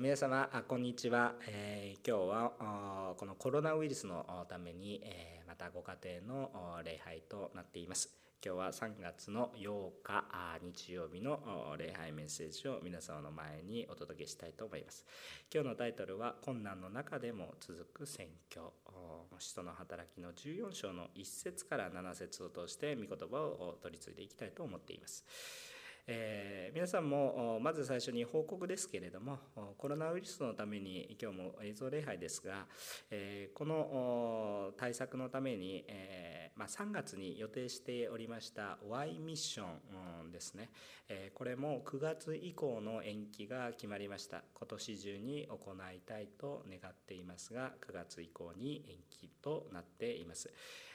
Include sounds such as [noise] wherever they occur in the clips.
皆様こんにちは、えー、今日はこのコロナウイルスのために、えー、またご家庭の礼拝となっています。今日は3月の8日日曜日の礼拝メッセージを皆様の前にお届けしたいと思います。今日のタイトルは困難の中でも続く宣教使徒の働きの14章の1節から7節を通して御言葉を取り継いでいきたいと思っています。えー、皆さんもまず最初に報告ですけれどもコロナウイルスのために今日も映像礼拝ですが、えー、この対策のために、えー、まあ、3月に予定しておりました Y ミッションですね、えこれも9月以降の延期が決まりました今年中に行いたいと願っていますが9月以降に延期となっています。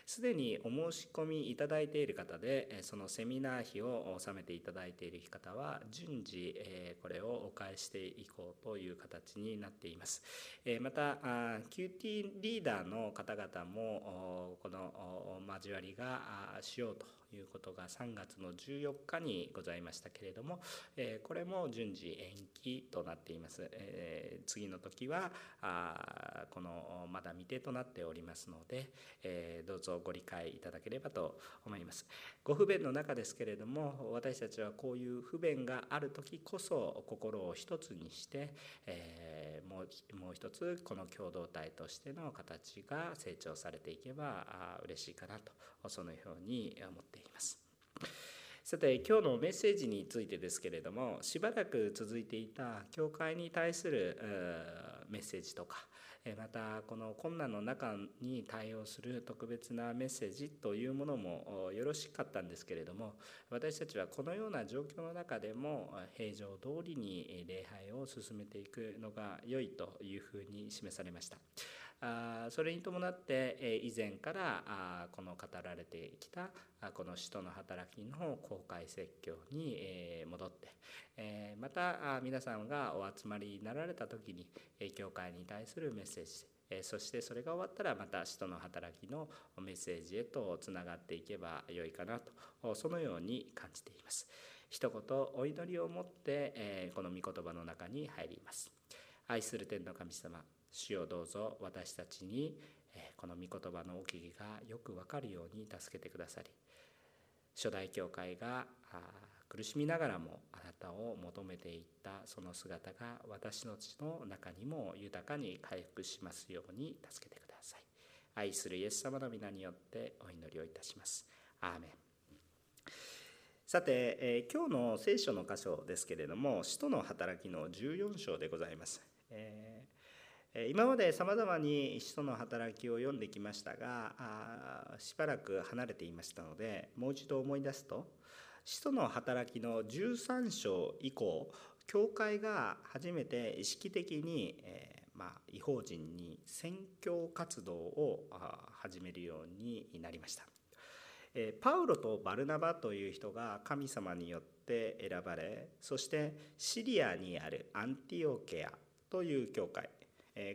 すでにお申し込みいただいている方で、そのセミナー費を納めていただいている方は、順次、これをお返していこうという形になっています。また、QT リーダーの方々も、この交わりがしようということが3月の14日にございましたけれども、えこれも順次延期となっています。え次の時はあこのまだ未定となっておりますので、えどうぞご理解いただければと思います。ご不便の中ですけれども私たちはこういう不便がある時こそ心を一つにして、えもうもう一つこの共同体としての形が成長されていけば嬉しいかなとそのように思っています。さて今日のメッセージについてですけれどもしばらく続いていた教会に対するメッセージとかまたこの困難の中に対応する特別なメッセージというものもよろしかったんですけれども私たちはこのような状況の中でも平常通りに礼拝を進めていくのが良いというふうに示されました。それに伴って以前からこの語られてきたこの使徒の働きの公開説教に戻ってまた皆さんがお集まりになられた時に教会に対するメッセージそしてそれが終わったらまた使徒の働きのメッセージへとつながっていけばよいかなとそのように感じています。一言お祈りを持ってこの御言葉の中に入ります。愛する天の神様主をどうぞ私たちにこの御言葉の奥義がよくわかるように助けてくださり初代教会が苦しみながらもあなたを求めていったその姿が私の血の中にも豊かに回復しますように助けてください。愛するイエス様の皆によってお祈りをいたします。アーメン。さて、えー、今日の聖書の箇所ですけれども使徒の働きの14章でございます、えー今までさまざまに使徒の働きを読んできましたがあしばらく離れていましたのでもう一度思い出すと使徒の働きの13章以降教会が初めて意識的に、えー、まあ、違法人に宣教活動を始めるようになりました。えパウロとバルナバという人が神様によって選ばれそしてシリアにあるアンティオケアという教会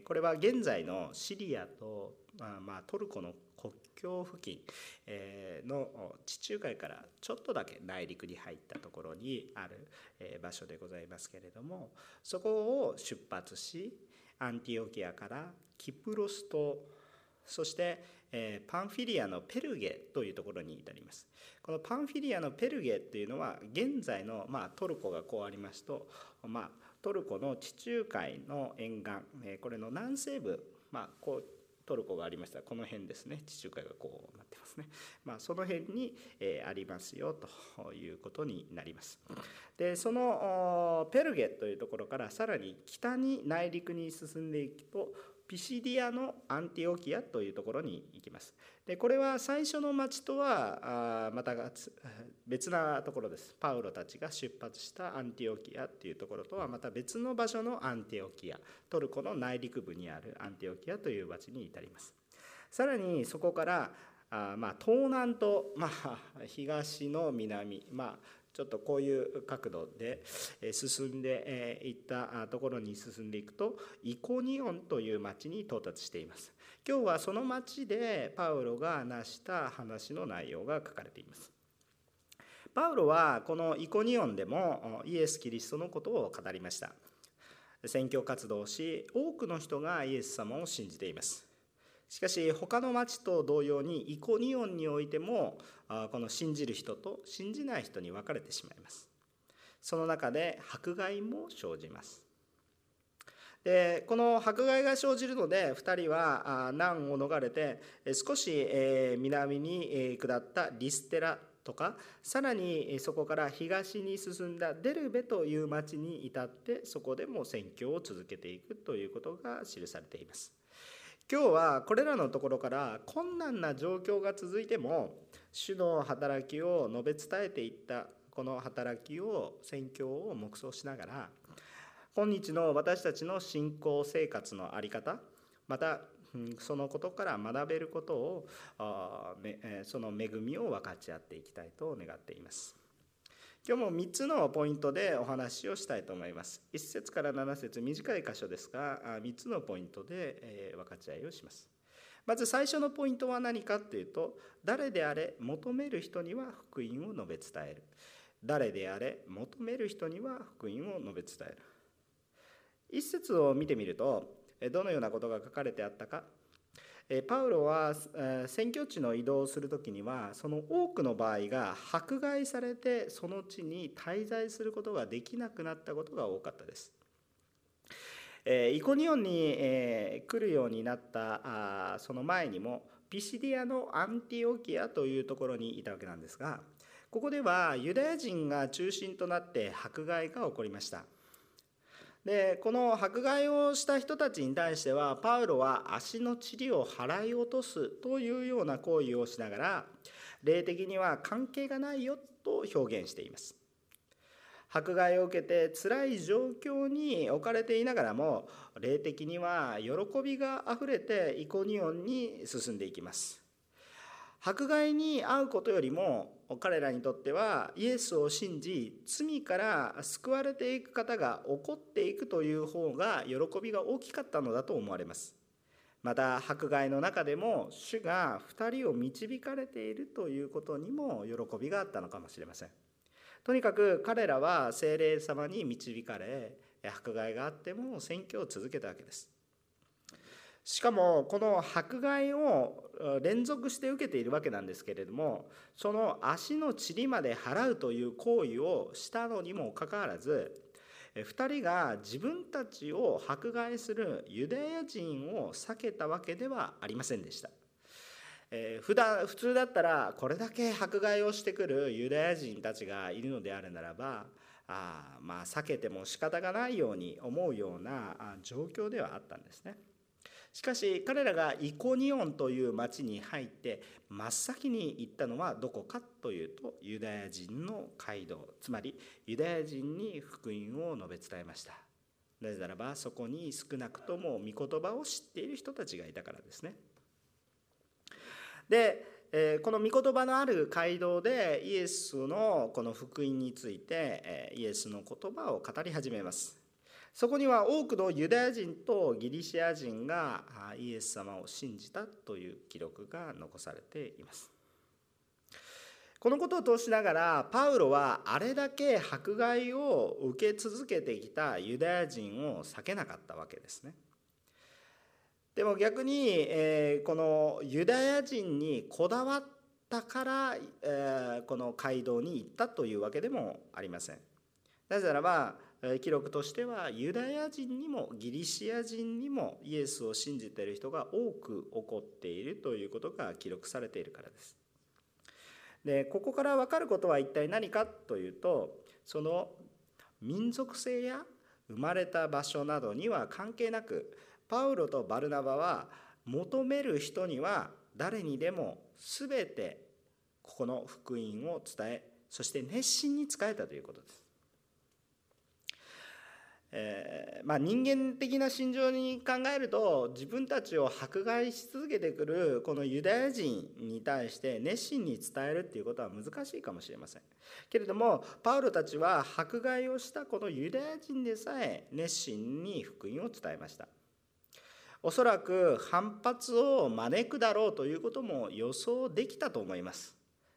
これは現在のシリアと、ま、トルコの国境付近の地中海からちょっとだけ内陸に入ったところにある場所でございますけれどもそこを出発しアンティオキアからキプロス島そしてパンフィリアのペルゲというところに至ります。このパンフィリアのペルゲっていうのは現在の、ま、トルコがこうありますと、まあ、トルコの地中海の沿岸これの南西部、まあ、こうトルコがありました。この辺ですね。地中海がこうなってますね、まあ、その辺に、えありますよということになります。でそのペルゲというところからさらに北に内陸に進んでいくとピシディアのアンティオキアというところに行きます。でこれは最初の町とはまた [laughs] 別なところです。パウロたちが出発したアンティオキアっていうところとはまた別の場所のアンティオキア。トルコの内陸部にあるアンティオキアという町に至ります。さらにそこからあまあ東南と、まあ、[laughs] 東の南、まあ、ちょっとこういう角度で進んでいったところに進んでいくとイコニオンという町に到達しています今日はその町でパウロが成した話の内容が書かれています。パウロはこのイコニオンでもイエス・キリストのことを語りました。宣教活動をし多くの人がイエス様を信じていますしかし他の町と同様にイコニオンにおいてもこの信じる人と信じない人に分かれてしまいます。その中で迫害も生じます。でこの迫害が生じるので2人は難を逃れて少し南に下ったリステラとかさらにそこから東に進んだデルベという町に至ってそこでも宣教を続けていくということが記されています。今日はこれらのところから困難な状況が続いても主の働きを述べ伝えていったこの働きを宣教を黙想しながら今日の私たちの信仰生活の在り方またそのことから学べることをその恵みを分かち合っていきたいと願っています。今日も3つのポイントでお話をしたいと思います。1節から7節短い箇所ですが3つのポイントで分かち合いをします。まず最初のポイントは何かというと誰であれ求める人には福音を述べ伝える。誰であれ求める人には福音を述べ伝える。一節を見てみるとどのようなことが書かれてあったか。パウロは宣教地の移動をする時にはその多くの場合が迫害されてその地に滞在することができなくなったことが多かったです。イコニオンに来るようになったその前にもピシディアのアンティオキアというところにいたわけなんですがここではユダヤ人が中心となって迫害が起こりました。でこの迫害をした人たちに対してはパウロは足の塵を払い落とすというような行為をしながら霊的には関係がないよと表現しています。迫害を受けて辛い状況に置かれていながらも霊的には喜びがあふれてイコニオンに進んでいきます。迫害に遭うことよりも彼らにとってはイエスを信じ罪から救われていく方が起こっていくという方が喜びが大きかったのだと思われます。また迫害の中でも主が2人を導かれているということにも喜びがあったのかもしれません。とにかく彼らは精霊様に導かれ迫害があっても宣教を続けたわけです。しかもこの迫害を連続して受けているわけなんですけれどもその足の塵まで払うという行為をしたのにもかかわらず2人が自分たちを迫害するユダヤ人を避けたわけではありませんでした。えー、普段普通だったらこれだけ迫害をしてくるユダヤ人たちがいるのであるならばあまあ避けても仕方がないように思うような状況ではあったんですね。しかし彼らがイコニオンという町に入って真っ先に行ったのはどこかというとユダヤ人の街道つまりユダヤ人に福音を述べ伝えました。なぜならばそこに少なくとも御言葉を知っている人たちがいたからですね。でこの御言葉のある街道でイエスのこの福音についてイエスの言葉を語り始めます。そこには多くのユダヤ人とギリシア人がイエス様を信じたという記録が残されています。このことを通しながらパウロはあれだけ迫害を受け続けてきたユダヤ人を避けなかったわけですね。でも逆に、えこのユダヤ人にこだわったから、えこの街道に行ったというわけでもありません。なぜならば記録としてはユダヤ人にもギリシア人にもイエスを信じている人が多く起こっているということが記録されているからです。でここから分かることは一体何かというとその民族性や生まれた場所などには関係なくパウロとバルナバは求める人には誰にでも全てここの福音を伝えそして熱心に仕えたということです。えー、まあ、人間的な心情に考えると自分たちを迫害し続けてくるこのユダヤ人に対して熱心に伝えるっていうことは難しいかもしれません。けれどもパウロたちは迫害をしたこのユダヤ人でさえ熱心に福音を伝えました。おそらく反発を招くだろうということも予想できたと思います。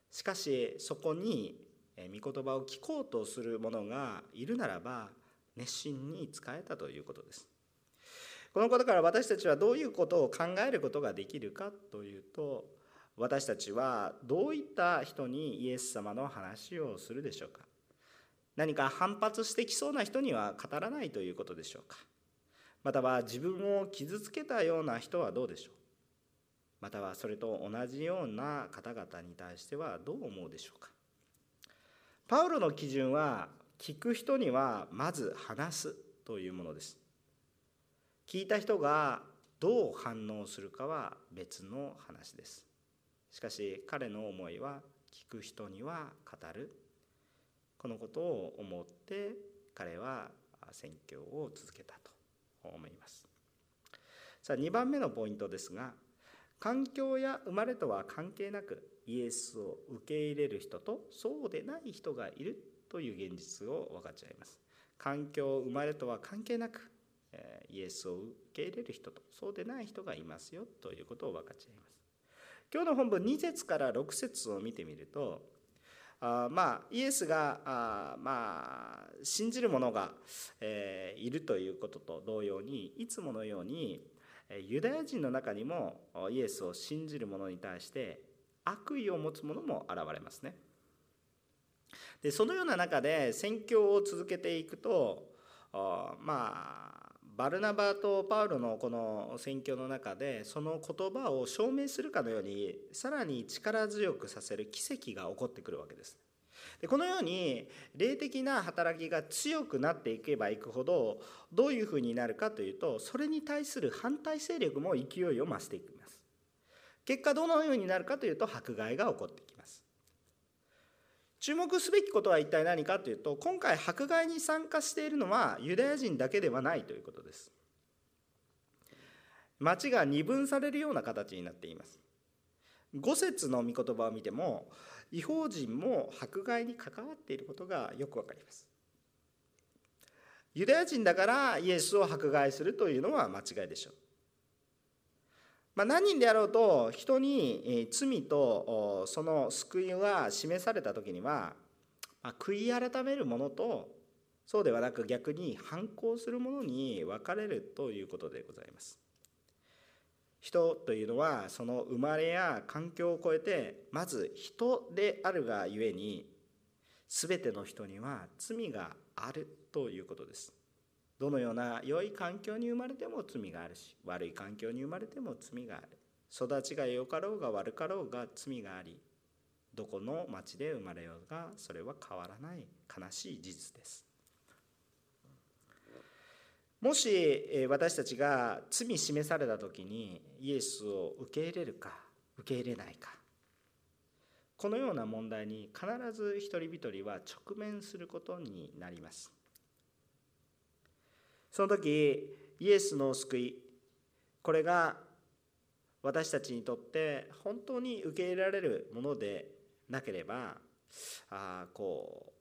しかしそこに御言葉を聞こうとする者がいるならば熱心に使えたということです。このことから私たちはどういうことを考えることができるかというと私たちはどういった人にイエス様の話をするでしょうか。何か反発してきそうな人には語らないということでしょうか。または自分を傷つけたような人はどうでしょう。またはそれと同じような方々に対してはどう思うでしょうか。パウロの基準は聞く人にはまず話すというものです。聞いた人がどう反応するかは別の話です。しかし彼の思いは聞く人には語る。このことを思って彼は宣教を続けたと思います。さあ2番目のポイントですが環境や生まれとは関係なくイエスを受け入れる人とそうでない人がいるという現実を分かっちゃいます環境生まれとは関係なくイエスを受け入れる人とそうでない人がいますよということを分かっちゃいます今日の本文2節から6節を見てみるとあまあイエスがあまあ信じる者が、え、いるということと同様にいつものようにユダヤ人の中にもイエスを信じる者に対して悪意を持つ者も現れますね。でそのような中で宣教を続けていくとまあバルナバとパウロのこの宣教の中でその言葉を証明するかのようにさらに力強くさせる奇跡が起こってくるわけです。でこのように霊的な働きが強くなっていけばいくほどどういうふうになるかというとそれに対する反対勢力も勢いを増していきます。結果どのようになるかというと迫害が起こってきます。注目すべきことは一体何かというと今回迫害に参加しているのはユダヤ人だけではないということです。町が二分されるような形になっています。五節の御言葉を見ても違法人も迫害に関わっていることがよくわかります。ユダヤ人だからイエスを迫害するというのは間違いでしょう。まあ、何人であろうと人に罪とその救いが示された時には、悔い改めるものとそうではなく逆に反抗するものに分かれるということでございます。人というのはその生まれや環境を超えてまず人であるがゆえに全ての人には罪があるということです。どのような良い環境に生まれても罪があるし悪い環境に生まれても罪がある。育ちが良かろうが悪かろうが罪がありどこの町で生まれようがそれは変わらない。悲しい事実です。もし私たちが罪示された時にイエスを受け入れるか受け入れないか。このような問題に必ず一人一人は直面することになります。その時イエスの救いこれが私たちにとって本当に受け入れられるものでなければあこう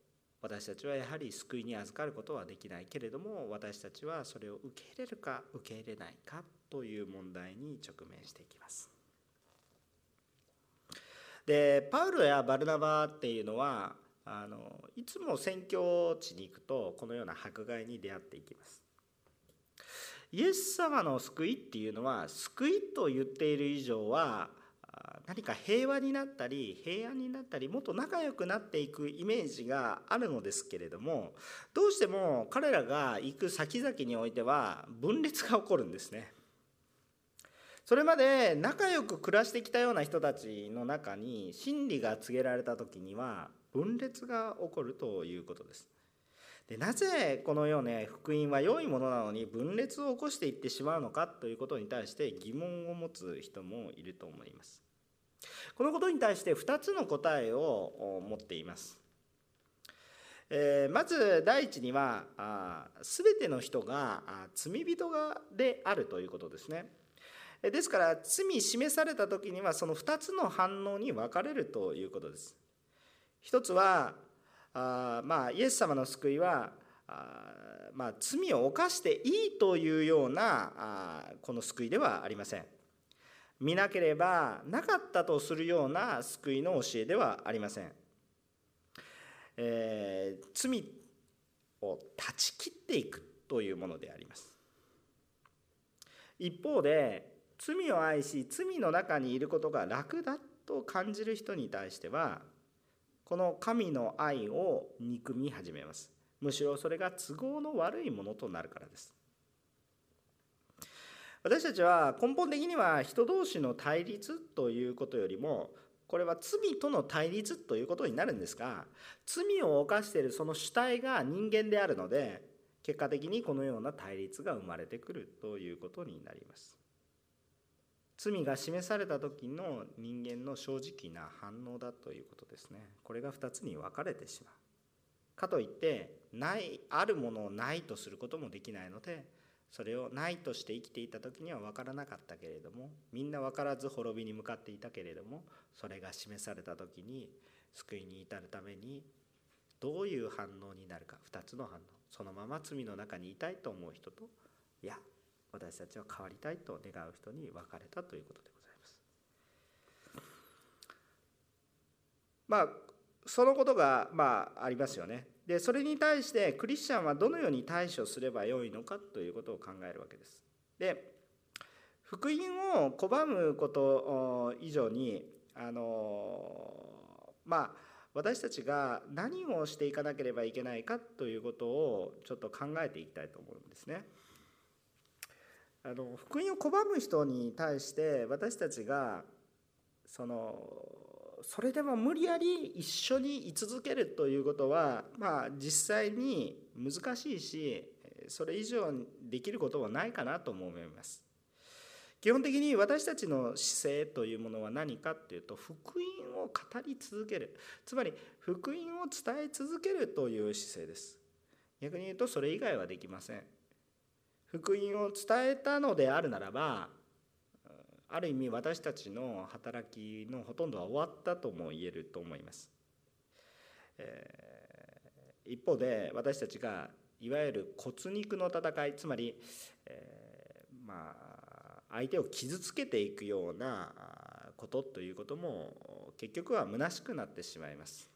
私たちはやはり救いに預かることはできないけれども私たちはそれを受け入れるか受け入れないかという問題に直面していきます。でパウロやバルナバっていうのはあのいつも宣教地に行くとこのような迫害に出会っていきます。イエス様の救いっていうのは救いと言っている以上は何か平和になったり平安になったりもっと仲良くなっていくイメージがあるのですけれどもどうしても彼らが行く先々においては分裂が起こるんですね。それまで仲良く暮らしてきたような人たちの中に真理が告げられた時には分裂が起こるということです。でなぜこのような福音は良いものなのに分裂を起こしていってしまうのかということに対して疑問を持つ人もいると思います。このことに対して2つの答えを持っています。えまず第一には全ての人が罪人がであるということですね。ですから罪示された時にはその2つの反応に分かれるということです。一つはあまあイエス様の救いはあまあ、罪を犯していいというようなあこの救いではありません。見なければなかったとするような救いの教えではありません、えー、罪を断ち切っていくというものであります。一方で罪を愛し罪の中にいることが楽だと感じる人に対してはこの神の愛を憎み始めます。むしろそれが都合の悪いものとなるからです。私たちは根本的には人同士の対立ということよりもこれは罪との対立ということになるんですが罪を犯しているその主体が人間であるので結果的にこのような対立が生まれてくるということになります。罪が示された時の人間の正直な反応だということですね。これが2つに分かれてしまう。かといってないあるものをないとすることもできないのでそれをないとして生きていた時には分からなかったけれどもみんな分からず滅びに向かっていたけれどもそれが示された時に救いに至るためにどういう反応になるか。2つの反応。そのまま罪の中にいたいと思う人といや私たちは変わりたいと願う人に分かれたということでございます。まあそのことがまあありますよね。でそれに対してクリスチャンはどのように対処すればよいのかということを考えるわけです。で福音を拒むこと以上にあのまあ私たちが何をしていかなければいけないかということをちょっと考えていきたいと思うんですね。あの福音を拒む人に対して私たちがそのそれでも無理やり一緒に居続けるということはまあ実際に難しいしそれ以上できることはないかなとも思います。基本的に私たちの姿勢というものは何かっていうと福音を語り続ける。つまり福音を伝え続けるという姿勢です。逆に言うとそれ以外はできません。福音を伝えたのであるならばある意味私たちの働きのほとんどは終わったとも言えると思います。一方で私たちがいわゆる骨肉の戦いつまり、えー、まあ相手を傷つけていくようなことということも結局は虚しくなってしまいます。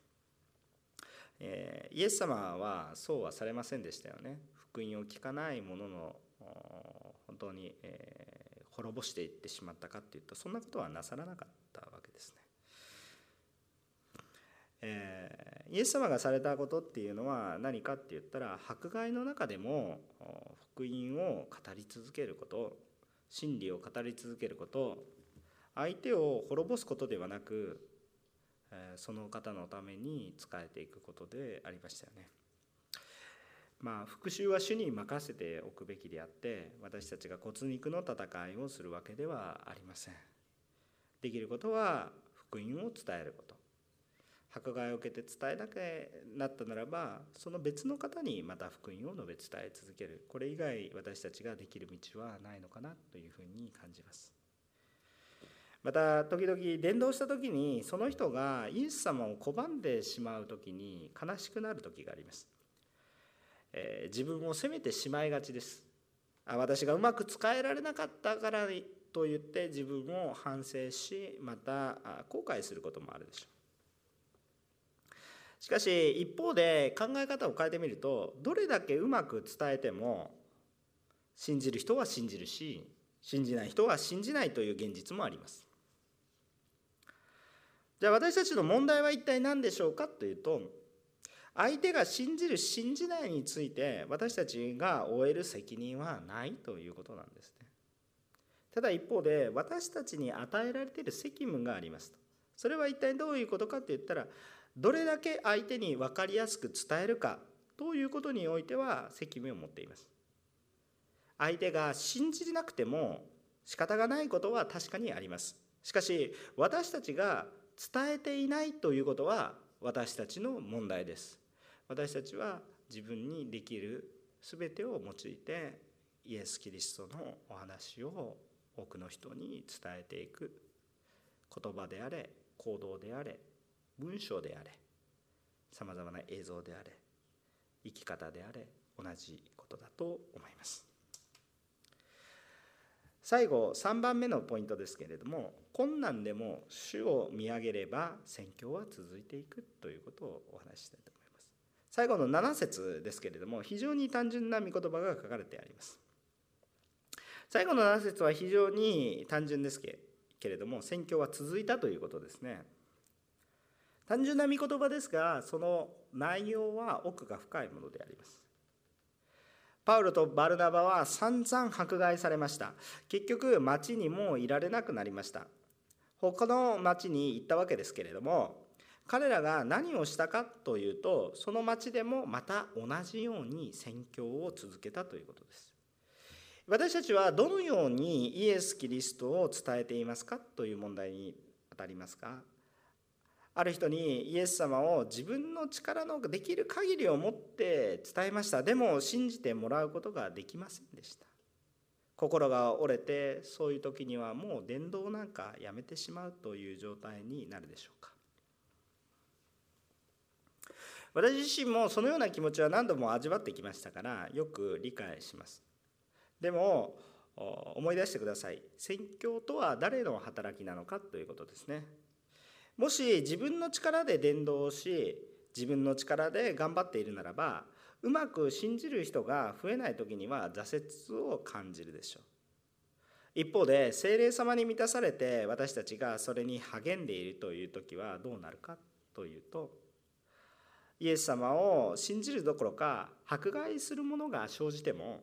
えー、イエス様はそうはされませんでしたよね。福音を聞かない者の本当に、えー、滅ぼしていってしまったかっていうとそんなことはなさらなかったわけですね。えー、イエス様がされたことっていうのは何かって言ったら迫害の中でも福音を語り続けること真理を語り続けること相手を滅ぼすことではなくその方のために仕えていくことでありましたよね。まあ、復讐は主に任せておくべきであって私たちが骨肉の戦いをするわけではありません。できることは福音を伝えること。迫害を受けて伝えなけなったならばその別の方にまた福音を述べ伝え続ける。これ以外私たちができる道はないのかなというふうに感じます。また時々伝道した時にその人がイエス様を拒んでしまう時に悲しくなる時があります。えー、自分を責めてしまいがちです。あ私がうまく使えられなかったからと言って自分を反省しまた後悔することもあるでしょう。しかし一方で考え方を変えてみるとどれだけうまく伝えても信じる人は信じるし信じない人は信じないという現実もあります。じゃあ私たちの問題は一体何でしょうかというと相手が信じる信じないについて私たちが負える責任はないということなんですね。ただ一方で私たちに与えられている責務がありますと。それは一体どういうことかって言ったらどれだけ相手に分かりやすく伝えるかということにおいては責務を持っています。相手が信じなくても仕方がないことは確かにあります。しかし私たちが伝えていないということは私たちの問題です。私たちは自分にできる全てを用いてイエス・キリストのお話を多くの人に伝えていく言葉であれ行動であれ文章であれさまざまな映像であれ生き方であれ同じことだと思います。最後3番目のポイントですけれども困難でも主を見上げれば宣教は続いていくということをお話ししたいと思います。最後の7節ですけれども非常に単純な御言葉が書かれてあります。最後の7節は非常に単純ですけれども宣教は続いたということですね。単純な御言葉ですがその内容は奥が深いものであります。パウロとバルナバは散々迫害されました。結局町にもいられなくなりました。他の町に行ったわけですけれども彼らが何をしたかというとその町でもまた同じように宣教を続けたということです。私たちはどのようにイエス・キリストを伝えていますかという問題に当たりますか？ある人にイエス様を自分の力のできる限りを持って伝えました。でも信じてもらうことができませんでした。心が折れてそういう時にはもう伝道なんかやめてしまうという状態になるでしょうか？私自身もそのような気持ちは何度も味わってきましたからよく理解します。でも思い出してください。宣教とは誰の働きなのかということですね。もし自分の力で伝道をし自分の力で頑張っているならばうまく信じる人が増えない時には挫折を感じるでしょう。一方で精霊様に満たされて私たちがそれに励んでいるという時はどうなるかというとイエス様を信じるどころか迫害するものが生じても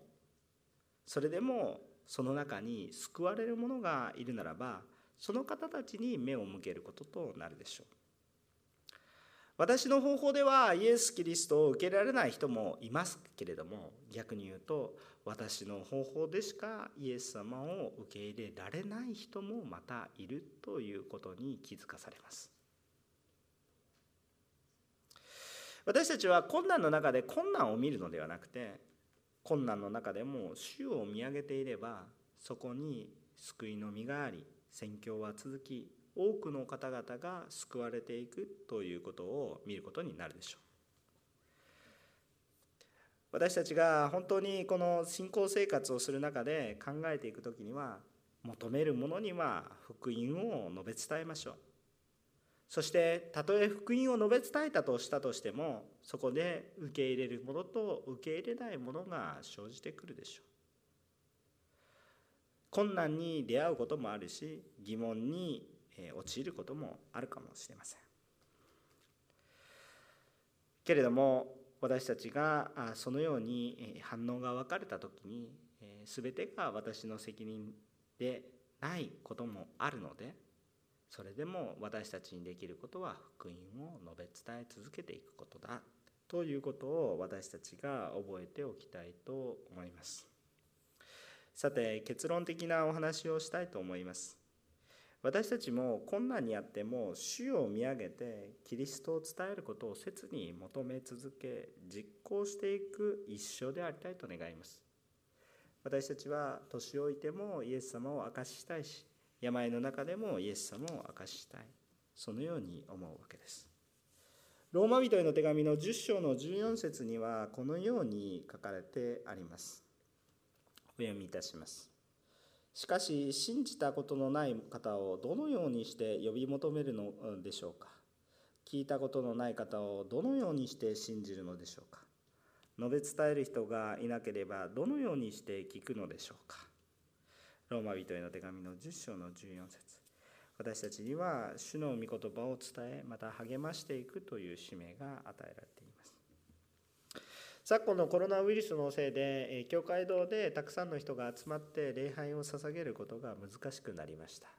それでもその中に救われる者がいるならばその方たちに目を向けることとなるでしょう。私の方法ではイエス・キリストを受けられない人もいますけれども逆に言うと私の方法でしかイエス様を受け入れられない人もまたいるということに気づかされます。私たちは困難の中で困難を見るのではなくて困難の中でも主を見上げていればそこに救いの実があり宣教は続き多くの方々が救われていくということを見ることになるでしょう。私たちが本当にこの信仰生活をする中で考えていく時には求めるものには福音を述べ伝えましょう。そしてたとえ福音を述べ伝えたとしたとしてもそこで受け入れるものと受け入れないものが生じてくるでしょう。困難に出会うこともあるし疑問に陥ることもあるかもしれません。けれども私たちがそのように反応が分かれた時に全てが私の責任でないこともあるのでそれでも私たちにできることは福音を述べ伝え続けていくことだということを私たちが覚えておきたいと思います。さて結論的なお話をしたいと思います。私たちも困難にあっても主を見上げてキリストを伝えることを切に求め続け実行していく一生でありたいと願います。私たちは年老いてもイエス様を明かししたいし病の中でもイエス様を明かししたい。そのように思うわけです。ローマ人への手紙の10章の14節にはこのように書かれてあります。お読みいたします。しかし信じたことのない方をどのようにして呼び求めるのでしょうか。聞いたことのない方をどのようにして信じるのでしょうか。述べ伝える人がいなければどのようにして聞くのでしょうか。ローマ人への手紙の10章の14節。私たちには主の御言葉を伝えまた励ましていくという使命が与えられています。昨今のコロナウイルスのせいで教会堂でたくさんの人が集まって礼拝を捧げることが難しくなりました。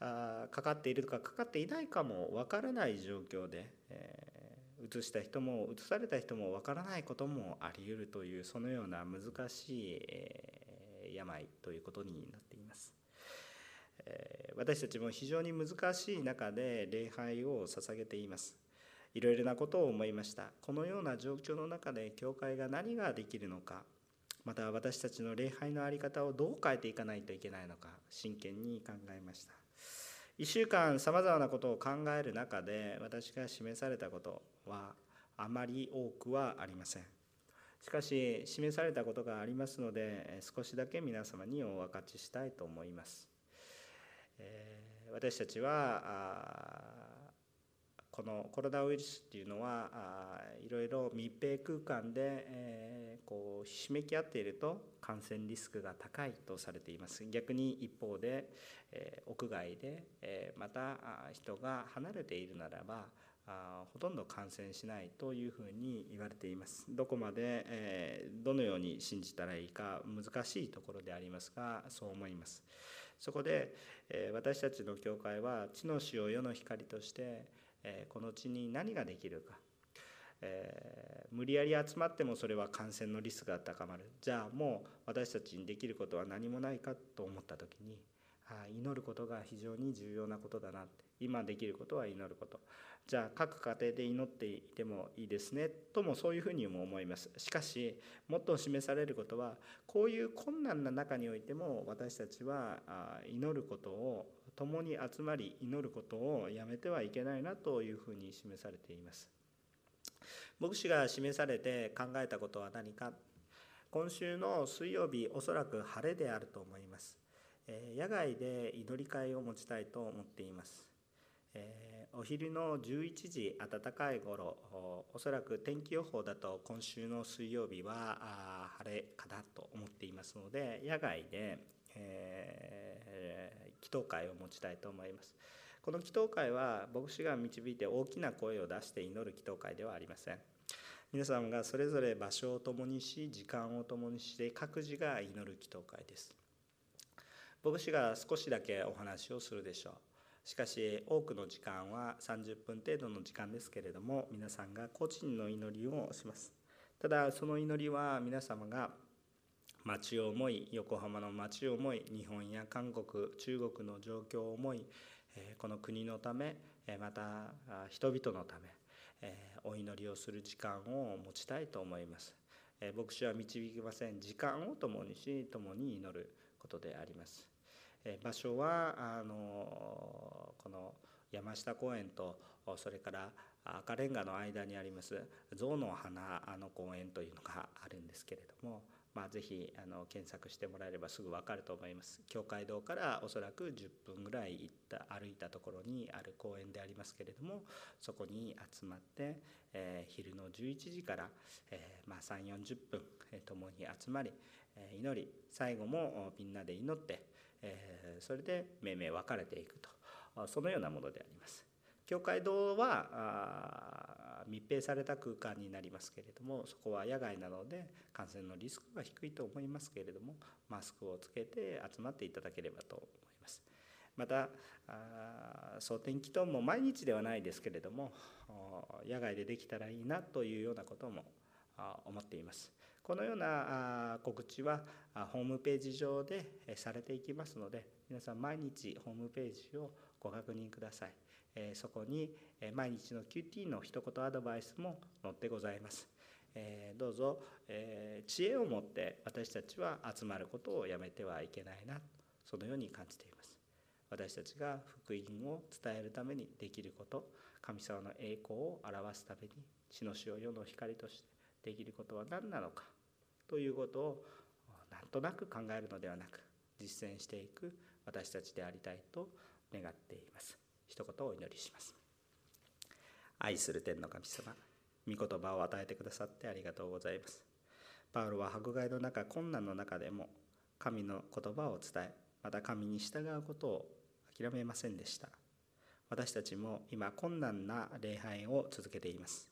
あかかっているかかかっていないかもわからない状況で、えー、移した人も移された人もわからないこともあり得るというそのような難しい、えー、病ということになっています、え、私たちも非常に難しい中で礼拝を捧げています。いろいろなことを思いました。このような状況の中で教会が何ができるのかまた私たちの礼拝の在り方をどう変えていかないといけないのか真剣に考えました。1週間さまざまなことを考える中で私が示されたことはあまり多くはありません。しかし示されたことがありますので少しだけ皆様にお分かちしたいと思います、えー、私たちはこのコロナウイルスっていうのはあいろいろ密閉空間で、えー、こうひしめき合っていると感染リスクが高いとされています。逆に一方で、えー、屋外で、えー、また人が離れているならばあほとんど感染しないというふうに言われています。どこまで、えー、どのように信じたらいいか難しいところでありますがそう思います。そこで、えー、私たちの教会は地の塩世の光としてえこの地に何ができるか、え、無理やり集まってもそれは感染のリスクが高まる。じゃあもう私たちにできることは何もないかと思った時にあ祈ることが非常に重要なことだなって。今できることは祈ること。じゃあ各家庭で祈っていてもいいですねともそういうふうにも思います。しかしもっと示されることはこういう困難な中においても私たちは祈ることを共に集まり祈ることをやめてはいけないなというふうに示されています。牧師が示されて考えたことは何か。今週の水曜日おそらく晴れであると思います。野外で祈り会を持ちたいと思っています。お昼の11時暖かい頃おそらく天気予報だと今週の水曜日は晴れかなと思っていますので野外で、え祈祷会を持ちたいと思います。この祈祷会は牧師が導いて大きな声を出して祈る祈祷会ではありません。皆さんがそれぞれ場所を共にし時間を共にして各自が祈る祈祷会です。牧師が少しだけお話をするでしょう。しかし多くの時間は30分程度の時間ですけれども皆さんが個人の祈りをします。ただその祈りは皆様が町を思い横浜の町を思い日本や韓国中国の状況を思いこの国のためまた人々のためお祈りをする時間を持ちたいと思います。牧師は導きません。時間を共にし共に祈ることであります。場所はあのこの山下公園とそれから赤レンガの間にあります象の花の公園というのがあるんですけれどもまあ、ぜひあの検索してもらえればすぐ分かると思います。教会堂からおそらく10分ぐらい行った歩いたところにある公園でありますけれどもそこに集まって、えー、昼の11時から、えー、まあ、3 4 0分、えー、共に集まり、えー、祈り最後もみんなで祈って、えそれで命名分かれていくとそのようなものであります。教会堂は密閉された空間になりますけれどもそこは野外なので感染のリスクが低いと思いますけれどもマスクをつけて集まっていただければと思います。また蒼天祈祷も毎日ではないですけれども野外でできたらいいなというようなことも思っています。このような告知はホームページ上でされていきますので皆さん毎日ホームページをご確認ください。そこに毎日の QT の一言アドバイスも載ってございます。どうぞ知恵を持って私たちは集まることをやめてはいけないなそのように感じています。私たちが福音を伝えるためにできること神様の栄光を表すために地の塩世の光としてできることは何なのかということをなんとなく考えるのではなく実践していく私たちでありたいと願っています。一言お祈りします。愛する天の神様御言葉を与えてくださってありがとうございます。パウロは迫害の中困難の中でも神の言葉を伝えまた神に従うことを諦めませんでした。私たちも今困難な礼拝を続けています。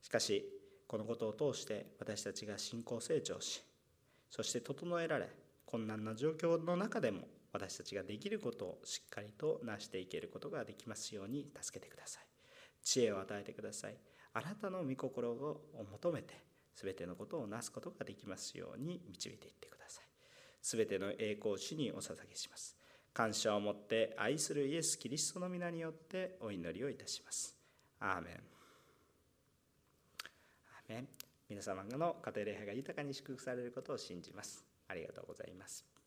しかしこのことを通して私たちが信仰成長しそして整えられ困難な状況の中でも私たちができることをしっかりと成していけることができますように助けてください。知恵を与えてください。あなたの御心を求めて全てのことをなすことができますように導いていってください。全ての栄光主にお捧げします。感謝を持って愛するイエス・キリストの皆によってお祈りをいたします。アーメン。ね。皆様の家庭礼拝が豊かに祝福されることを信じます。ありがとうございます。